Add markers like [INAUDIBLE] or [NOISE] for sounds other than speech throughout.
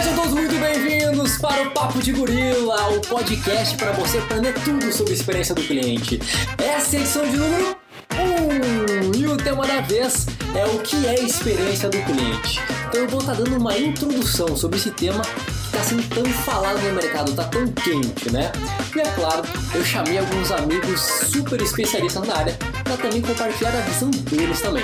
Sejam todos muito bem-vindos para o Papo de Gorila, o podcast para você aprender tudo sobre a experiência do cliente. Essa é a edição de número 1 e o tema da vez é o que é a experiência do cliente. Então eu vou estar dando uma introdução sobre esse tema está sendo tão falado no mercado, está tão quente, né? E é claro, eu chamei alguns amigos super especialistas na área para também compartilhar a visão deles também.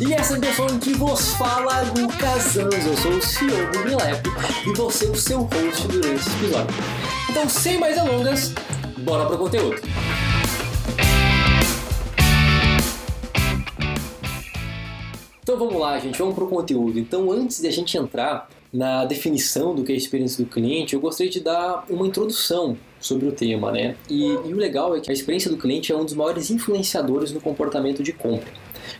E essa pessoa que vos fala, Lucas Anzo, eu sou o CEO do Grilep e vou ser o seu host durante esse episódio. Então, sem mais delongas, bora pro conteúdo. Então vamos lá, gente, vamos pro conteúdo. Então, antes de a gente entrar na definição do que é a experiência do cliente, eu gostaria de dar uma introdução sobre o tema, né? E, e, o legal é que a experiência do cliente é um dos maiores influenciadores no comportamento de compra.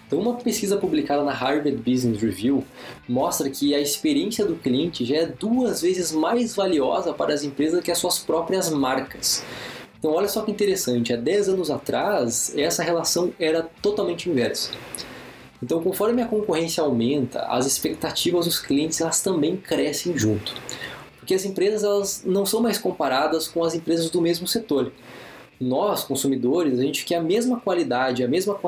Então, uma pesquisa publicada na Harvard Business Review mostra que a experiência do cliente já é duas vezes mais valiosa para as empresas que as suas próprias marcas. Então, olha só que interessante, há 10 anos atrás, essa relação era totalmente inversa. Então, conforme a concorrência aumenta, as expectativas dos clientes elas também crescem junto. Porque as empresas elas não são mais comparadas com as empresas do mesmo setor. Nós, consumidores, a gente quer a mesma qualidade, a mesma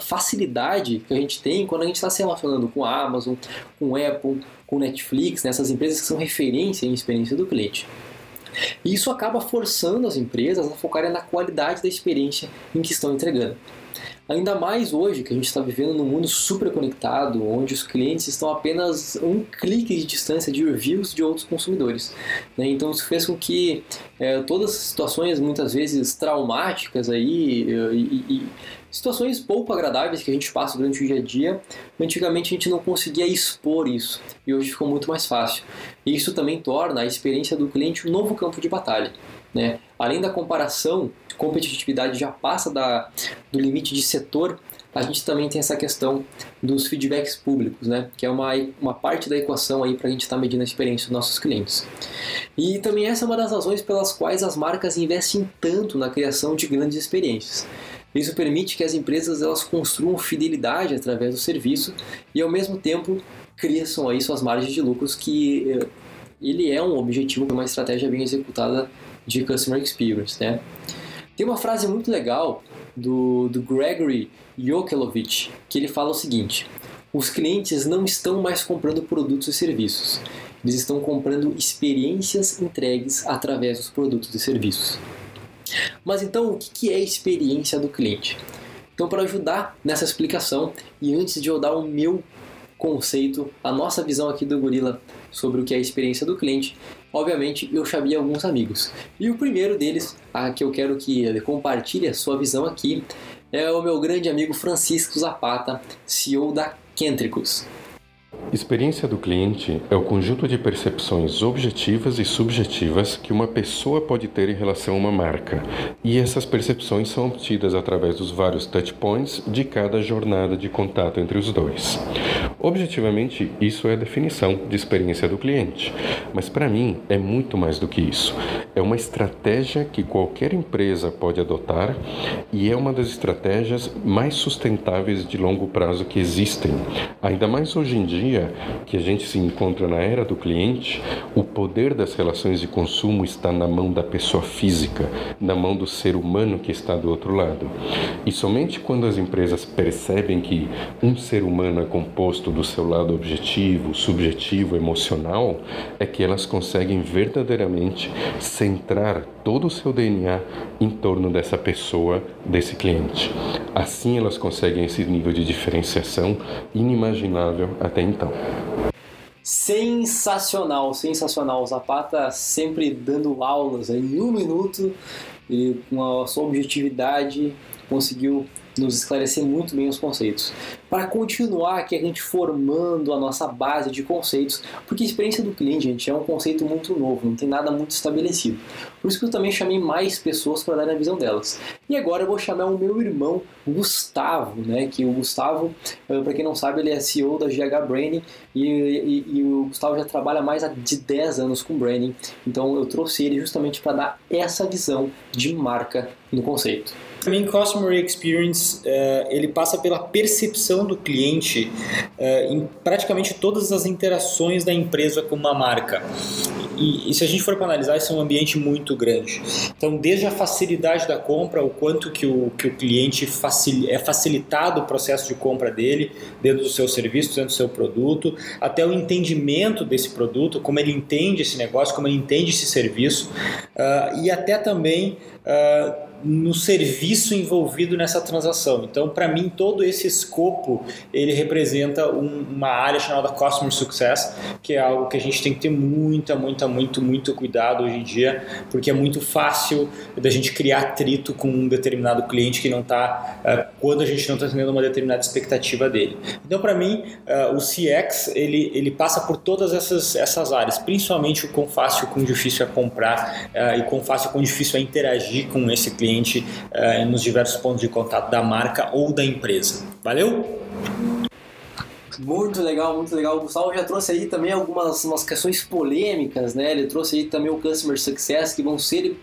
facilidade que a gente tem quando a gente está se relacionando com a Amazon, com a Apple, com Netflix, nessas né? empresas que são referência em experiência do cliente. E isso acaba forçando as empresas a focarem na qualidade da experiência em que estão entregando. Ainda mais hoje que a gente está vivendo num mundo super conectado, onde os clientes estão apenas um clique de distância de reviews de outros consumidores. Né? Então isso fez com que é, todas as situações muitas vezes traumáticas aí e, e, situações pouco agradáveis que a gente passa durante o dia a dia, antigamente a gente não conseguia expor isso e hoje ficou muito mais fácil. E isso também torna a experiência do cliente um novo campo de batalha. Né? Além da comparação, competitividade já passa da, do limite de setor, a gente também tem essa questão dos feedbacks públicos, né? que é uma, uma parte da equação aí para a gente estar tá medindo a experiência dos nossos clientes. E também essa é uma das razões pelas quais as marcas investem tanto na criação de grandes experiências. Isso permite que as empresas elas construam fidelidade através do serviço e ao mesmo tempo cresçam aí suas margens de lucros que eh, ele é um objetivo para uma estratégia bem executada de Customer Experience, né? Tem uma frase muito legal do, do Gregory Jokelovich que ele fala o seguinte: os clientes não estão mais comprando produtos e serviços, eles estão comprando experiências entregues através dos produtos e serviços. Mas então, o que é a experiência do cliente? Então, para ajudar nessa explicação, e antes de eu dar o meu conceito, a nossa visão aqui do Gorila sobre o que é a experiência do cliente, obviamente eu chamei alguns amigos. E o primeiro deles, a que eu quero que ele compartilhe a sua visão aqui, é o meu grande amigo Francisco Zapata, CEO da Kentricus. Experiência do cliente é o conjunto de percepções objetivas e subjetivas que uma pessoa pode ter em relação a uma marca, e essas percepções são obtidas através dos vários touchpoints de cada jornada de contato entre os dois. Objetivamente, isso é a definição de experiência do cliente, mas para mim é muito mais do que isso. É uma estratégia que qualquer empresa pode adotar e é uma das estratégias mais sustentáveis de longo prazo que existem, ainda mais hoje em dia dia que a gente se encontra na era do cliente, o poder das relações de consumo está na mão da pessoa física, na mão do ser humano que está do outro lado. E somente quando as empresas percebem que um ser humano é composto do seu lado objetivo, subjetivo, emocional, é que elas conseguem verdadeiramente centrar todo o seu DNA em torno dessa pessoa, desse cliente. Assim elas conseguem esse nível de diferenciação inimaginável até então. Sensacional, sensacional. O Zapata sempre dando aulas em um minuto e com a sua objetividade conseguiu nos esclarecer muito bem os conceitos. Para continuar aqui a gente formando a nossa base de conceitos, porque a experiência do cliente, gente, é um conceito muito novo, não tem nada muito estabelecido. Por isso que eu também chamei mais pessoas para dar a visão delas. E agora eu vou chamar o meu irmão Gustavo, né? Que o Gustavo, eh, para quem não sabe, ele é CEO da GH Branding e, e, e, o Gustavo já trabalha mais de 10 anos com branding. Então eu trouxe ele justamente para dar essa visão de marca no conceito. Para mim, Customer Experience uh, ele passa pela percepção do cliente uh, em praticamente todas as interações da empresa com uma marca. E, e, se a gente for para analisar, isso é um ambiente muito grande. Então, desde a facilidade da compra, o quanto que o, que o cliente facil, é facilitado o processo de compra dele dentro do seu serviço, dentro do seu produto, até o entendimento desse produto, como ele entende esse negócio, como ele entende esse serviço, uh, e até também uh, no serviço envolvido nessa transação. Então, para mim, todo esse escopo ele representa um, uma área chamada Customer Success, que é algo que a gente tem que ter muita, muita, muito, muito cuidado hoje em dia, porque é muito fácil da gente criar atrito com um determinado cliente que não está, uh, eh, quando a gente não está tendo uma determinada expectativa dele. Então, para mim, uh, o CX ele, ele passa por todas essas, essas áreas, principalmente o quão fácil, quão difícil é comprar uh, e quão fácil, quão difícil é interagir com esse cliente cliente uh, nos diversos pontos de contato da marca ou da empresa. Valeu? Muito legal, muito legal. O Gustavo já trouxe aí também algumas umas questões polêmicas, né? Ele trouxe aí também o Customer Success, que vão ser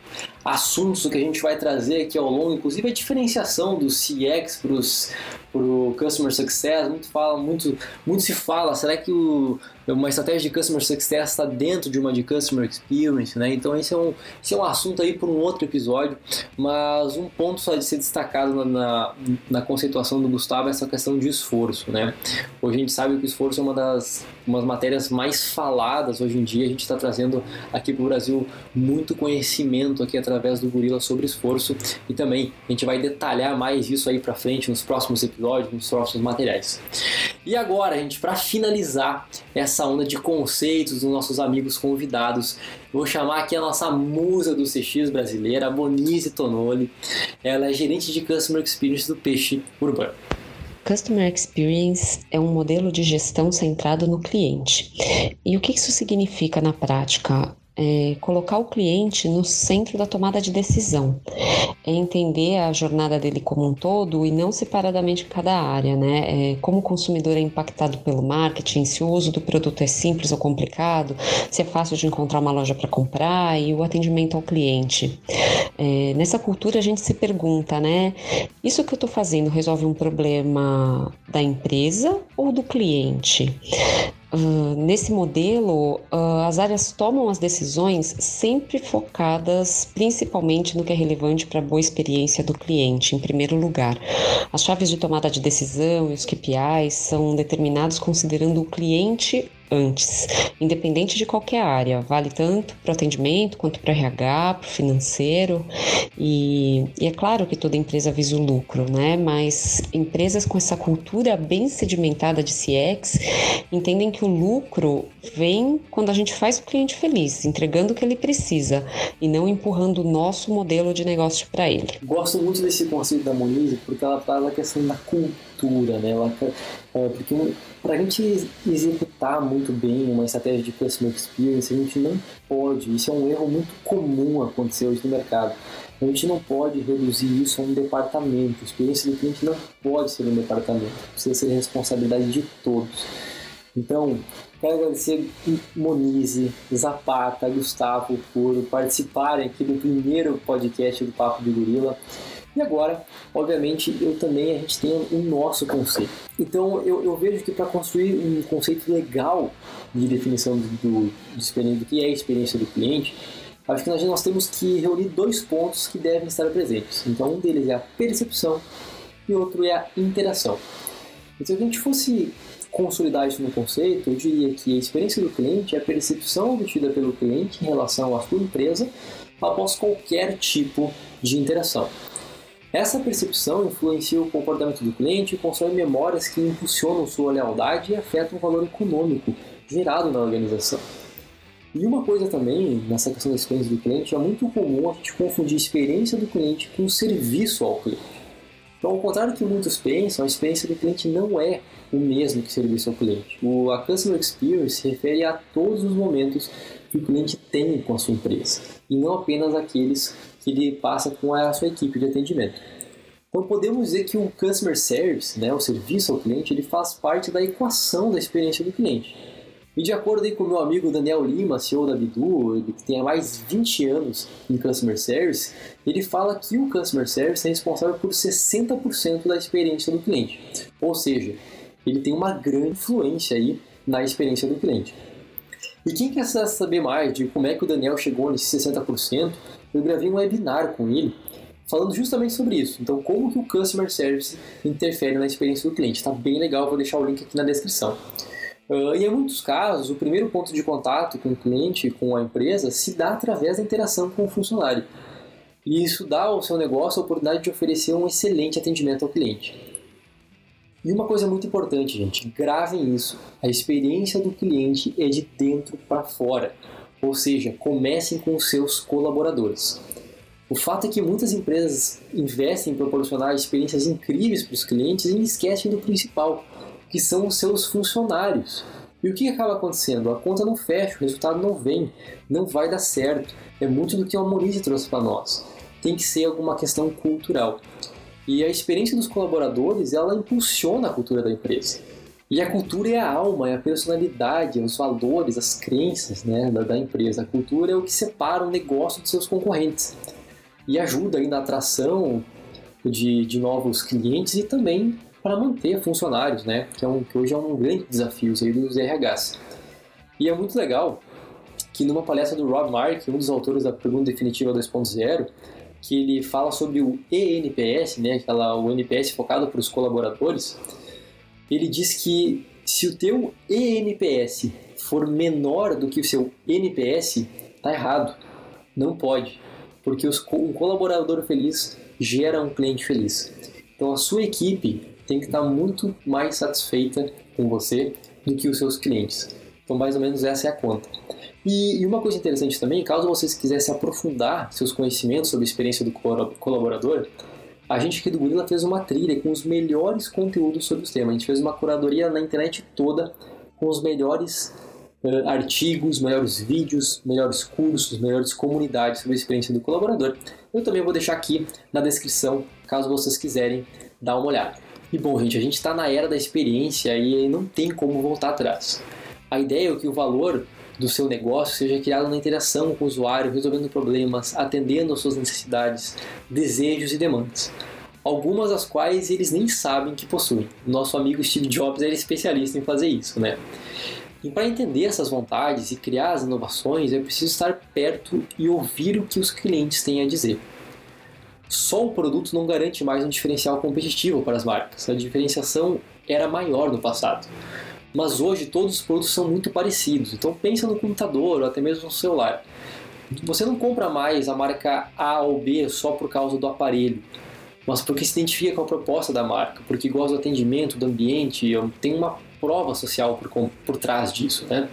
assuntos que a gente vai trazer aqui ao longo, inclusive a diferenciação do CX para o Customer Success. Muito, fala, muito, muito se fala, será que o, uma estratégia de Customer Success está dentro de uma de Customer Experience? Né? Então esse é, um, esse é um assunto aí para um outro episódio, mas um ponto só de ser destacado na, na, na conceituação do Gustavo é essa questão de esforço. Né? Hoje a gente sabe que o esforço é uma das umas matérias mais faladas hoje em dia, a gente está trazendo aqui para o Brasil muito conhecimento aqui através do Gorila sobre esforço e também a gente vai detalhar mais isso aí para frente nos próximos episódios, nos próximos materiais. E agora, gente, para finalizar essa onda de conceitos dos nossos amigos convidados, vou chamar aqui a nossa musa do CX brasileira, a Bonise Tonoli. Ela é gerente de Customer Experience do Peixe Urbano. Customer Experience é um modelo de gestão centrado no cliente. E o que isso significa na prática? É colocar o cliente no centro da tomada de decisão, é entender a jornada dele como um todo e não separadamente cada área, né? É como o consumidor é impactado pelo marketing, se o uso do produto é simples ou complicado, se é fácil de encontrar uma loja para comprar e o atendimento ao cliente. É, nessa cultura a gente se pergunta, né? Isso que eu estou fazendo resolve um problema da empresa ou do cliente? Uh, nesse modelo, uh, as áreas tomam as decisões sempre focadas principalmente no que é relevante para a boa experiência do cliente, em primeiro lugar. As chaves de tomada de decisão e os KPIs são determinados considerando o cliente antes, independente de qualquer área. Vale tanto para atendimento quanto para RH, para financeiro. E, e, é claro que toda empresa visa o lucro, né? Mas empresas com essa cultura bem sedimentada de CX entendem que o lucro vem quando a gente faz o cliente feliz, entregando o que ele precisa e não empurrando o nosso modelo de negócio para ele. Gosto muito desse conceito da Monize porque ela fala a questão da cultura, né? Ela, é, porque para a gente executar muito bem uma estratégia de customer experience, a gente não pode, isso é um erro muito comum acontecer hoje no mercado. A gente não pode reduzir isso a um departamento. A experiência do cliente não pode ser um departamento, precisa ser responsabilidade de todos. Então, quero agradecer Monize, Zapata, Gustavo por participarem aqui do primeiro podcast do Papo de Gorila. E agora, obviamente, eu também a gente tem o nosso conceito. Então eu, eu vejo que para construir um conceito legal de definição do, do, do, que é a experiência do cliente, acho que nós, nós temos que reunir dois pontos que devem estar presentes. Então um deles é a percepção e outro é a interação. E se a gente fosse consolidar isso no conceito, eu diria que a experiência do cliente é a percepção obtida pelo cliente em relação à sua empresa após qualquer tipo de interação. Essa percepção influencia o comportamento do cliente e constrói memórias que impulsionam sua lealdade e afetam o valor econômico gerado na organização. E uma coisa também, nessa questão da experiência do cliente, é muito comum a gente confundir a experiência do cliente com o serviço ao cliente. Então, ao contrário do que muitos pensam, a experiência do cliente não é o mesmo que serviço ao cliente. O, a Customer Experience se refere a todos os momentos que o cliente tem com a sua empresa, e não apenas aqueles que ele passa com a sua equipe de atendimento. Então podemos dizer que o Customer Service, né, o serviço ao cliente, ele faz parte da equação da experiência do cliente. E de acordo com o meu amigo Daniel Lima, CEO da Bidu, ele que tem mais de 20 anos em Customer Service, ele fala que o Customer Service é responsável por 60% da experiência do cliente. Ou seja, ele tem uma grande influência aí na experiência do cliente. E quem quer saber mais de como é que o Daniel chegou nesse 60%, eu gravei um webinar com ele falando justamente sobre isso. Então, como que o Customer Service interfere na experiência do cliente. Está bem legal, vou deixar o link aqui na descrição. Uh, e em muitos casos, o primeiro ponto de contato com o cliente, com a empresa, se dá através da interação com o funcionário. E isso dá ao seu negócio a oportunidade de oferecer um excelente atendimento ao cliente. E uma coisa muito importante, gente, gravem isso. A experiência do cliente é de dentro para fora. Ou seja, comecem com os seus colaboradores. O fato é que muitas empresas investem em proporcionar experiências incríveis para os clientes e esquecem do principal, que são os seus funcionários. E o que acaba acontecendo? A conta não fecha, o resultado não vem, não vai dar certo. É muito do que o Monize trouxe para nós. Tem que ser alguma questão cultural. E a experiência dos colaboradores, ela impulsiona a cultura da empresa. E a cultura é a alma, é a personalidade, os valores, as crenças né, da, da empresa. A cultura é o que separa o negócio dos seus concorrentes e ajuda aí na atração de, de novos clientes e também para manter funcionários, né? Que, é um, que hoje é um grande desafio aí dos RHs. E é muito legal que numa palestra do Rob Mark, um dos autores da Pergunta Definitiva 2.0, que ele fala sobre o ENPS, né, aquela, o NPS focado para os colaboradores, ele diz que se o teu ENPS for menor do que o seu NPS, tá errado. Não pode, porque os, um colaborador feliz gera um cliente feliz. Então a sua equipe tem que estar muito mais satisfeita com você do que os seus clientes. Então, mais ou menos essa é a conta. E, e uma coisa interessante também, caso vocês quisessem aprofundar seus conhecimentos sobre a experiência do colaborador, a gente aqui do Gorilla fez uma trilha com os melhores conteúdos sobre o tema. A gente fez uma curadoria na internet toda com os melhores uh, artigos, melhores vídeos, melhores cursos, melhores comunidades sobre a experiência do colaborador. Eu também vou deixar aqui na descrição, caso vocês quiserem dar uma olhada. E bom, gente, a gente está na era da experiência e não tem como voltar atrás. A ideia é que o valor do seu negócio seja criado na interação com o usuário, resolvendo problemas, atendendo às suas necessidades, desejos e demandas. Algumas das quais eles nem sabem que possuem. Nosso amigo Steve Jobs era especialista em fazer isso, né? E para entender essas vontades e criar as inovações, é preciso estar perto e ouvir o que os clientes têm a dizer só o produto não garante mais um diferencial competitivo para as marcas. A diferenciação era maior no passado. Mas hoje todos os produtos são muito parecidos. Então pensa no computador ou até mesmo no celular. Você não compra mais a marca A ou B só por causa do aparelho, mas porque se identifica com a proposta da marca, porque gosta do atendimento, do ambiente, tem uma prova social por, por trás disso. Né?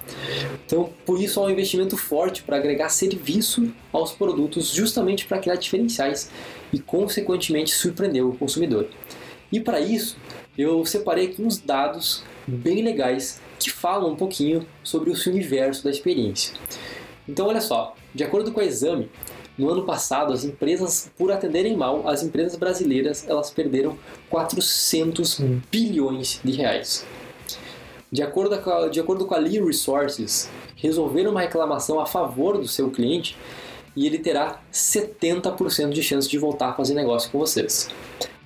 Então, por isso há um investimento forte para agregar serviço aos produtos, justamente para criar diferenciais e, consequentemente, surpreender o consumidor. E para isso, eu separei aqui uns dados bem legais que falam um pouquinho sobre esse universo da experiência. Então, olha só, de acordo com o exame, no ano passado, as empresas, por atenderem mal, as empresas brasileiras elas perderam 400 bilhões de reais. De acordo com a, de acordo com a Lee Resources, resolver uma reclamação a favor do seu cliente e ele terá 70% de chance de voltar a fazer negócio com vocês.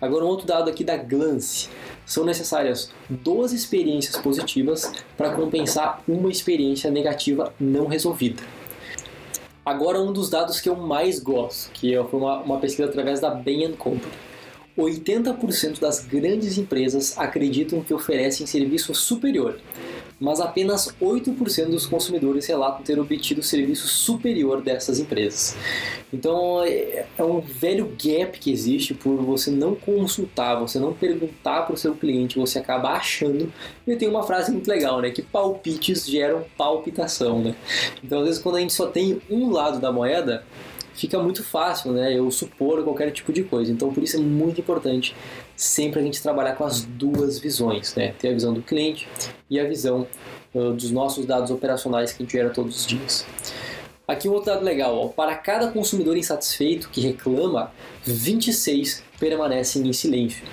Agora um outro dado aqui da Glance. São necessárias 12 experiências positivas para compensar uma experiência negativa não resolvida. Agora um dos dados que eu mais gosto, que foi uma, uma pesquisa através da Bain Company. 80% das grandes empresas acreditam que oferecem serviço superior, mas apenas 8% dos consumidores relatam ter obtido serviço superior dessas empresas. Então é, é um velho gap que existe por você não consultar, você não perguntar para o seu cliente, você acaba achando. E tem uma frase muito legal, né? Que palpites geram palpitação, né? Então às vezes quando a gente só tem um lado da moeda, fica muito fácil, né? Eu supor qualquer tipo de coisa. Então, por isso é muito importante sempre a gente trabalhar com as duas visões, né? Ter a visão do cliente e a visão uh, dos nossos dados operacionais que a gente gera todos os dias. Aqui um outro dado legal, ó. para cada consumidor insatisfeito que reclama, 26 permanecem em silêncio.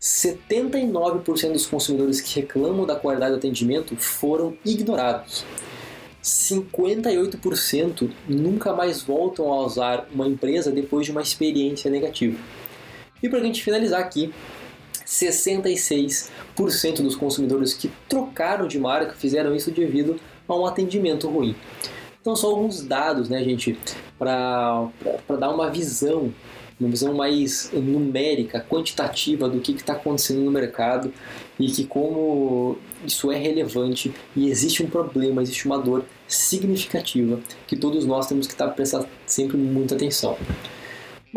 79% dos consumidores que reclamam da qualidade do atendimento foram ignorados. 58% nunca mais voltam a usar uma empresa depois de uma experiência negativa. E para a gente finalizar aqui, 66% dos consumidores que trocaram de marca fizeram isso devido a um atendimento ruim. Então, só alguns dados, né, gente, para dar uma visão, uma visão mais numérica, quantitativa do que está acontecendo no mercado e que como isso é relevante e existe um problema, existe uma dor significativa que todos nós temos que estar tá prestando sempre muita atenção.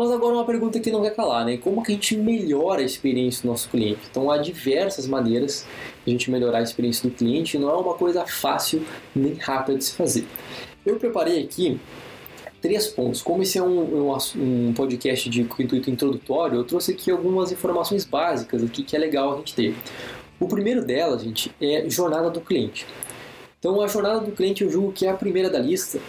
Mas agora uma pergunta que não quer calar, né? Como que a gente melhora a experiência do nosso cliente? Então há diversas maneiras de a gente melhorar a experiência do cliente, não é uma coisa fácil nem rápida de se fazer. Eu preparei aqui três pontos. Como esse é um, um, um podcast de intuito introdutório, eu trouxe aqui algumas informações básicas aqui que é legal a gente ter. O primeiro delas, gente, é jornada do cliente. Então a jornada do cliente eu julgo que é a primeira da lista,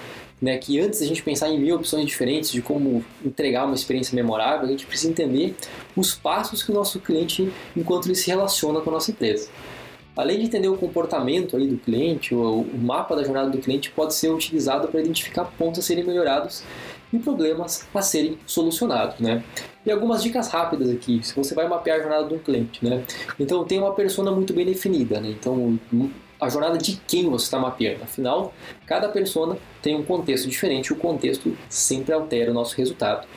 né, que antes a gente pensar em mil opções diferentes de como entregar uma experiência memorável, a gente precisa entender os passos que o nosso cliente, enquanto ele se relaciona com a nossa empresa. Além de entender o comportamento aí do cliente, o, mapa da jornada do cliente pode ser utilizado para identificar pontos a serem melhorados e problemas a serem solucionados, né? E algumas dicas rápidas aqui, se você vai mapear a jornada de um cliente, né? Então tem uma persona muito bem definida, né? Então a jornada de quem você está mapeando. Afinal, cada persona tem um contexto diferente e o contexto sempre altera o nosso resultado.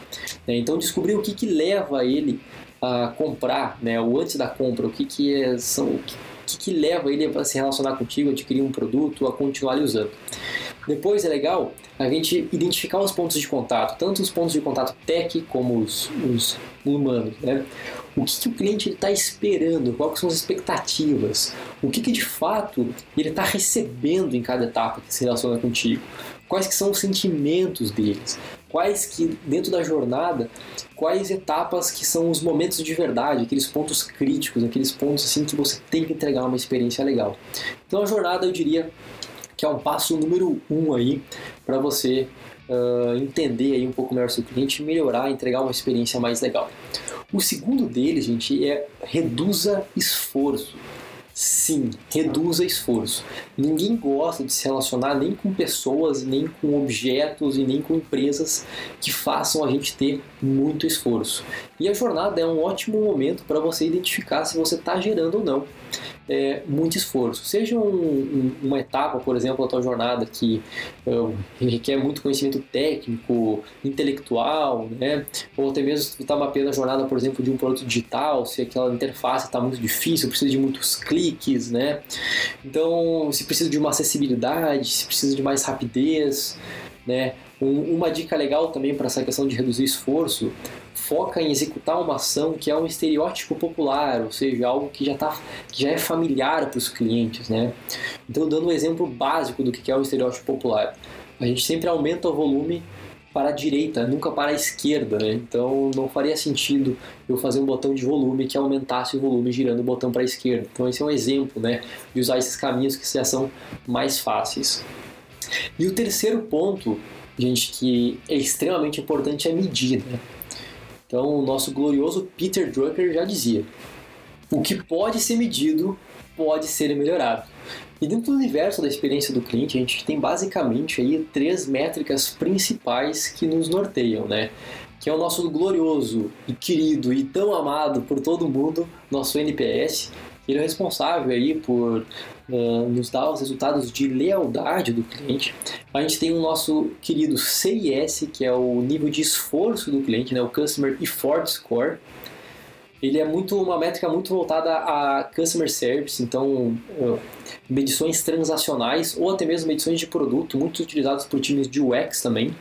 Né? Então, descobrir o que, que leva ele a comprar, né? antes da compra, o que, que é, são, o que, que leva ele a se relacionar contigo, a adquirir um produto, a continuar usando. Depois é legal a gente identificar os pontos de contato, tanto os pontos de contato tech como os, os humanos, né? O que, que o cliente está esperando, quais são as expectativas, o que, que de fato ele está recebendo em cada etapa que se relaciona contigo, quais que são os sentimentos deles, quais que dentro da jornada, quais etapas que são os momentos de verdade, aqueles pontos críticos, aqueles pontos assim que você tem que entregar uma experiência legal. Então a jornada eu diria que é um passo número um aí para você uh, entender aí um pouco melhor o seu cliente, melhorar, entregar uma experiência mais legal. O segundo deles, gente, é reduza esforço. Sim, reduza esforço. Ninguém gosta de se relacionar nem com pessoas, nem com objetos e nem com empresas que façam a gente ter muito esforço. E a jornada é um ótimo momento para você identificar se você está gerando ou não é, muito esforço. Seja um, um, uma etapa, por exemplo, da tua jornada que uh, requer muito conhecimento técnico, intelectual, né? ou até mesmo se tu está mapeando a jornada, por exemplo, de um produto digital, se aquela interface está muito difícil, precisa de muitos cliques, né? Então, se precisa de uma acessibilidade, se precisa de mais rapidez, né? Um, uma dica legal também para essa questão de reduzir esforço foca em executar uma ação que é um estereótipo popular, ou seja, algo que já, tá, que já é familiar para os clientes. Né? Então, dando um exemplo básico do que é o estereótipo popular, a gente sempre aumenta o volume para a direita, nunca para a esquerda, né? Então não faria sentido eu fazer um botão de volume que aumentasse o volume girando o botão para a esquerda. Então esse é um exemplo, né, de usar esses caminhos que já são mais fáceis. E o terceiro ponto, gente, que é extremamente importante é medir, né? Então, o nosso glorioso Peter Drucker já dizia: o que pode ser medido pode ser melhorado. E dentro do universo da experiência do cliente, a gente tem basicamente aí três métricas principais que nos norteiam, né? Que é o nosso glorioso e querido e tão amado por todo mundo, nosso NPS. Ele é responsável aí por uh, nos dar os resultados de lealdade do cliente. A gente tem o nosso querido CIS, que é o nível de esforço do cliente, né, o Customer Effort Score. Ele é muito uma métrica muito voltada a customer service, então uh, medições transacionais ou até mesmo medições de produto, muito utilizadas por times de UX também.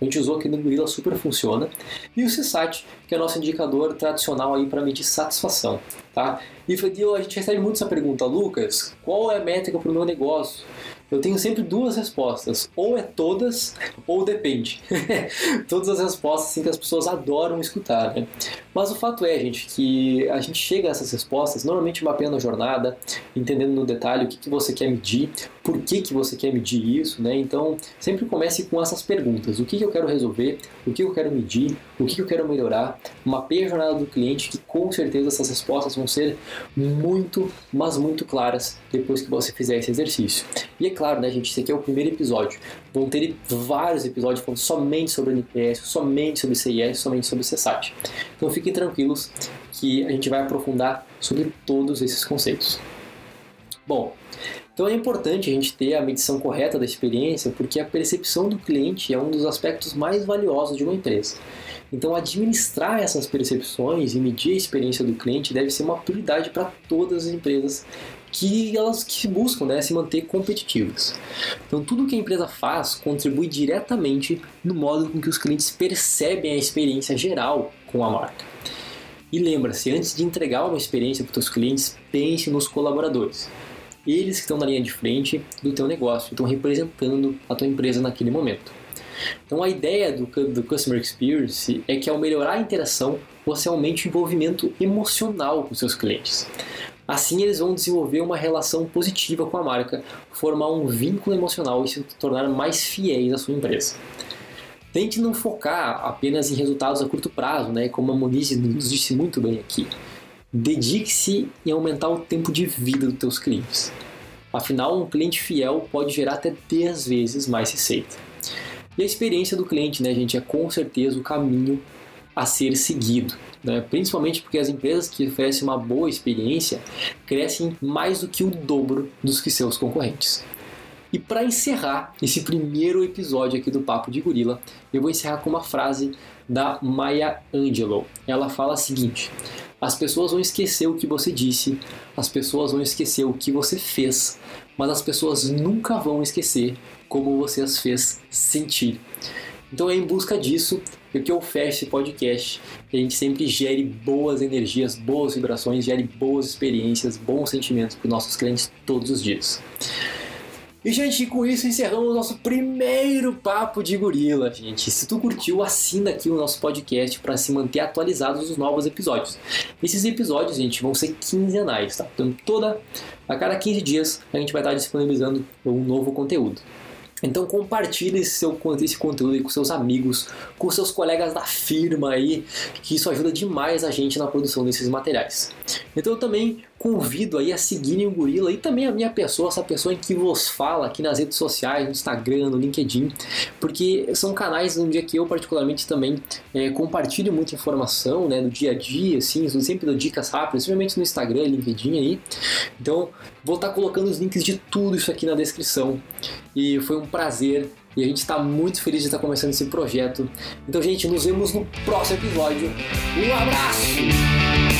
A gente usou aqui no Gorilla, super funciona. E o CSAT, que é o nosso indicador tradicional aí para medir satisfação, tá? E a gente recebe muito essa pergunta, Lucas, qual é a métrica para o meu negócio? Eu tenho sempre duas respostas. Ou é todas, ou depende. [LAUGHS] Todas as respostas assim, que as pessoas adoram escutar, né? Mas o fato é, gente, que a gente chega a essas respostas normalmente mapeando a jornada, entendendo no detalhe o que, que você quer medir, por que, que você quer medir isso, né? Então, sempre comece com essas perguntas. O que, que eu quero resolver? O que eu quero medir? O que, que eu quero melhorar? Mapeie a jornada do cliente, que com certeza essas respostas vão ser muito, mas muito claras depois que você fizer esse exercício. E é claro, né, gente, esse aqui é o primeiro episódio. Vão ter vários episódios falando somente sobre NPS, somente sobre CIS, somente sobre CSAT. Então fiquem tranquilos que a gente vai aprofundar sobre todos esses conceitos. Bom, então é importante a gente ter a medição correta da experiência, porque a percepção do cliente é um dos aspectos mais valiosos de uma empresa. Então, administrar essas percepções e medir a experiência do cliente deve ser uma prioridade para todas as empresas que elas que buscam né, se manter competitivas. Então, tudo que a empresa faz contribui diretamente no modo com que os clientes percebem a experiência geral com a marca. E lembra-se, antes de entregar uma experiência para os seus clientes, pense nos colaboradores eles que estão na linha de frente do teu negócio, estão representando a tua empresa naquele momento. Então a ideia do, do Customer Experience é que ao melhorar a interação, você aumente o envolvimento emocional com seus clientes. Assim eles vão desenvolver uma relação positiva com a marca, formar um vínculo emocional e se tornar mais fiéis à sua empresa. Tente não focar apenas em resultados a curto prazo, né? como a Moniz nos disse muito bem aqui. Dedique-se em aumentar o tempo de vida dos teus clientes. Afinal, um cliente fiel pode gerar até 10 vezes mais receita. E a experiência do cliente, né, gente, é com certeza o caminho a ser seguido. Né? Principalmente porque as empresas que oferecem uma boa experiência crescem mais do que o dobro dos que seus concorrentes. E para encerrar esse primeiro episódio aqui do Papo de Gorila, eu vou encerrar com uma frase da Maya Angelou. Ela fala a seguinte: as pessoas vão esquecer o que você disse, as pessoas vão esquecer o que você fez, mas as pessoas nunca vão esquecer como você as fez sentir. Então é em busca disso que eu fecho esse podcast, que a gente sempre gere boas energias, boas vibrações, gere boas experiências, bons sentimentos para os nossos clientes todos os dias. E, gente, com isso encerramos o nosso primeiro papo de gorila, gente. Se tu curtiu, assina aqui o nosso podcast para se manter atualizado dos novos episódios. Esses episódios, gente, vão ser quinzenais, tá? Então, toda a cada 15 dias a gente vai estar disponibilizando um novo conteúdo. Então compartilhe esse, seu, esse conteúdo aí com seus amigos, com seus colegas da firma aí, que isso ajuda demais a gente na produção desses materiais. Então eu também convido aí a seguirem o Gorila e também a minha pessoa, essa pessoa em que vos fala aqui nas redes sociais, no Instagram, no LinkedIn, porque são canais onde é que eu particularmente também é, compartilho muita informação, né, no dia a dia, assim, sempre dou dicas rápidas, principalmente no Instagram LinkedIn aí. Então, vou estar colocando os links de tudo isso aqui na descrição. E foi um prazer e a gente está muito feliz de estar começando esse projeto. Então, gente, nos vemos no próximo episódio. Um abraço!